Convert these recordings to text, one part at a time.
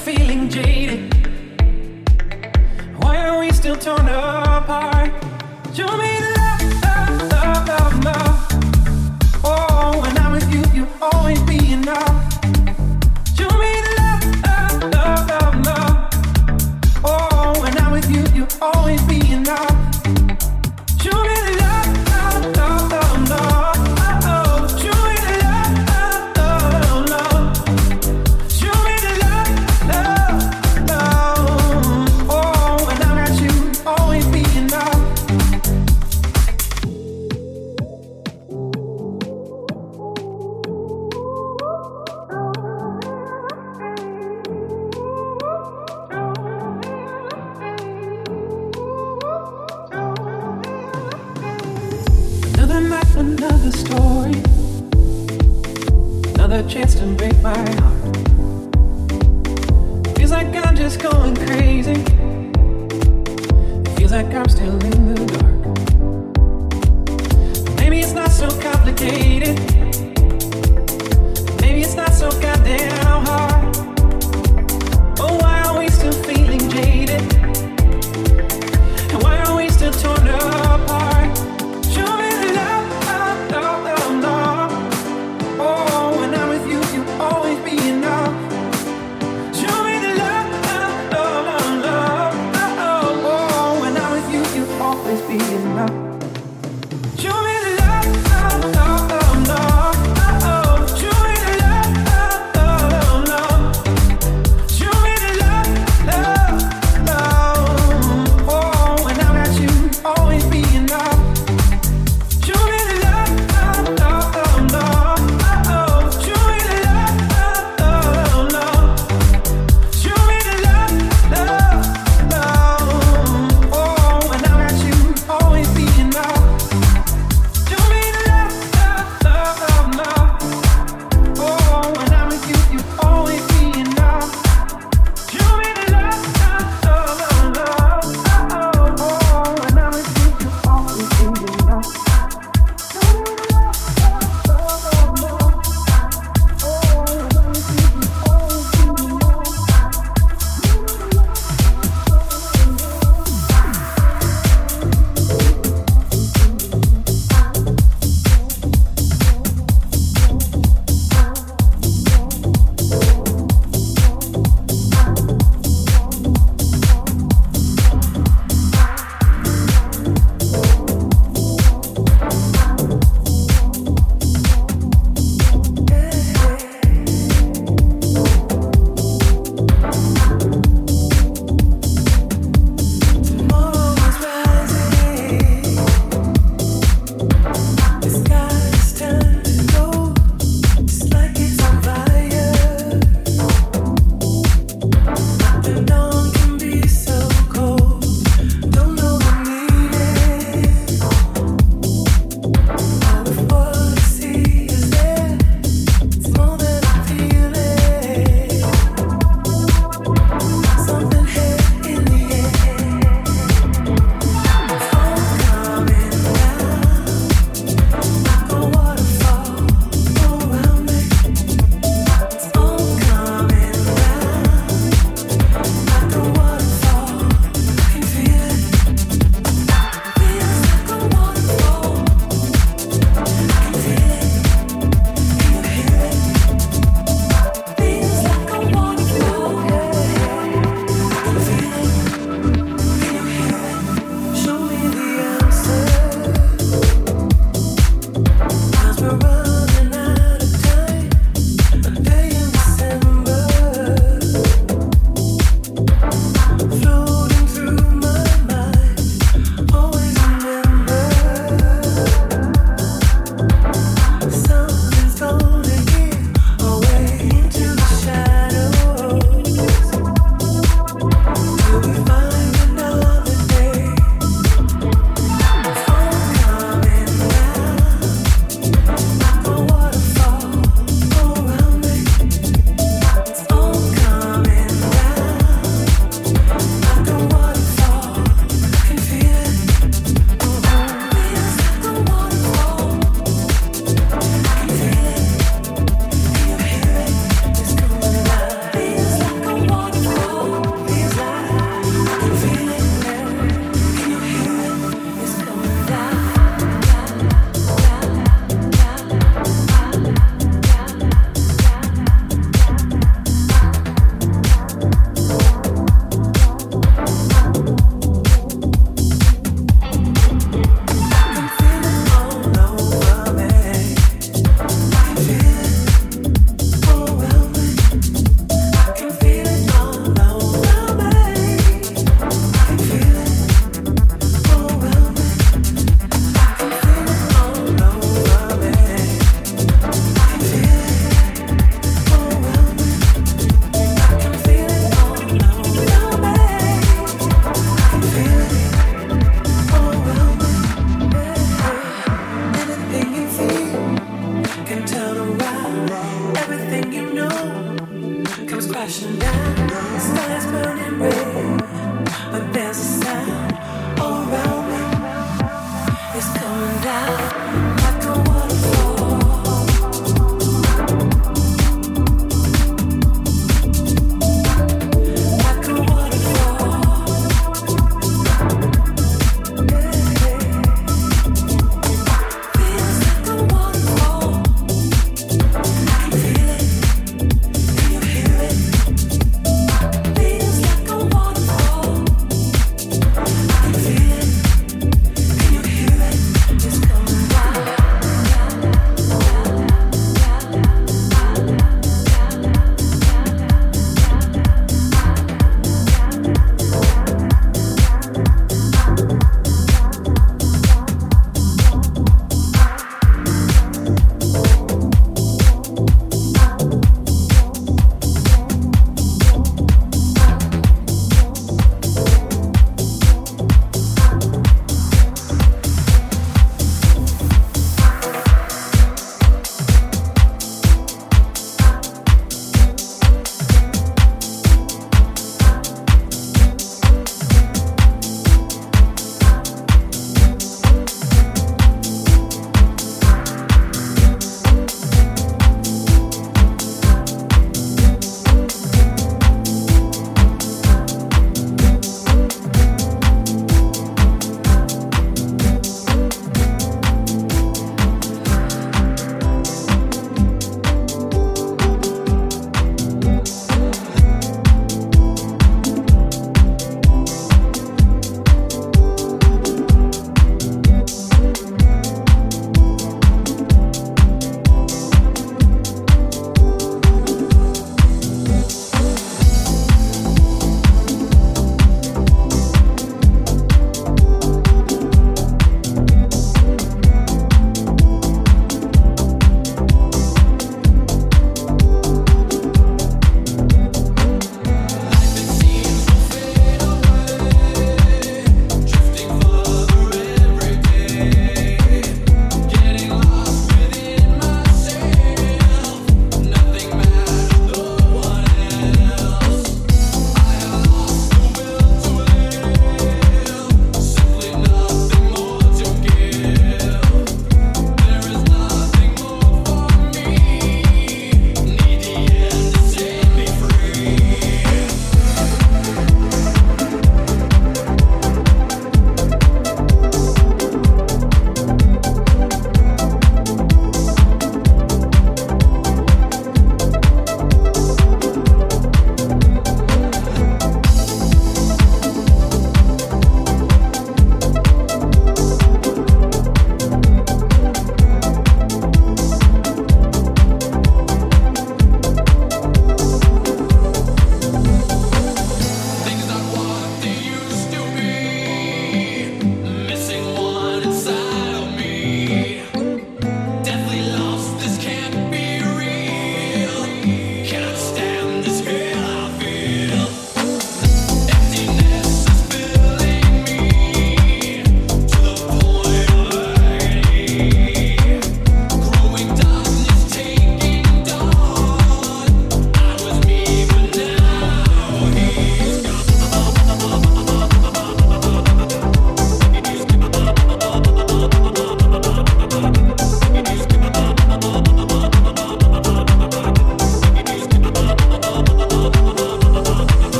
feeling jaded. Why are we still torn up?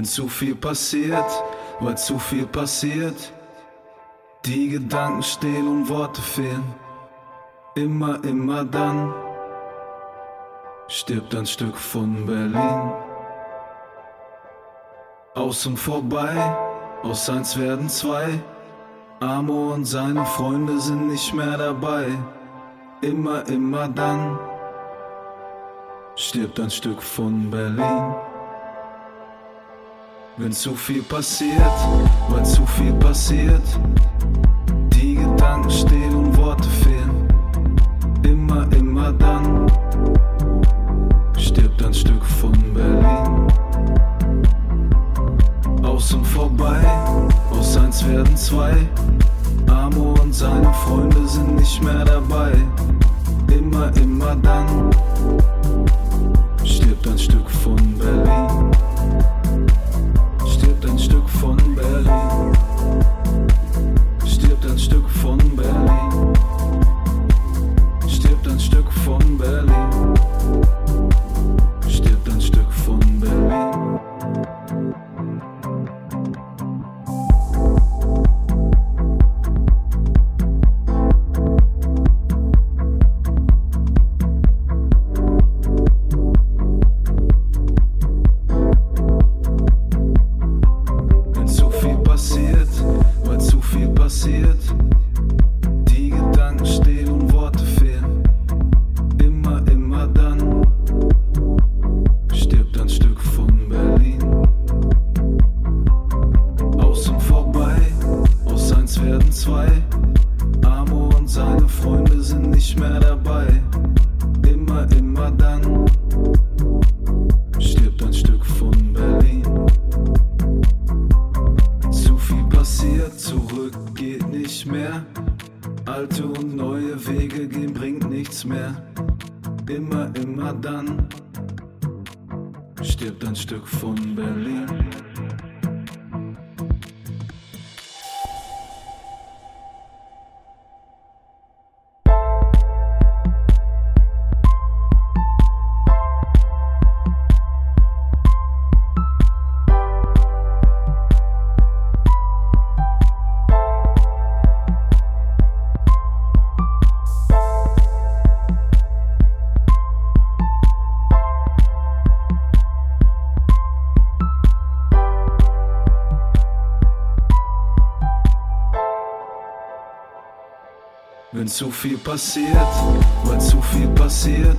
Wenn zu viel passiert, weil zu viel passiert, die Gedanken stehen und Worte fehlen. Immer, immer dann stirbt ein Stück von Berlin. Außen vorbei, aus eins werden zwei. Amo und seine Freunde sind nicht mehr dabei. Immer, immer dann stirbt ein Stück von Berlin. Wenn zu viel passiert, weil zu viel passiert, die Gedanken stehen und Worte fehlen. Immer, immer dann stirbt ein Stück von Berlin. Aus und vorbei, aus eins werden zwei. Amo und seine Freunde sind nicht mehr dabei. Immer, immer dann stirbt ein Stück von Berlin. zwei. zu viel passiert, weil zu viel passiert.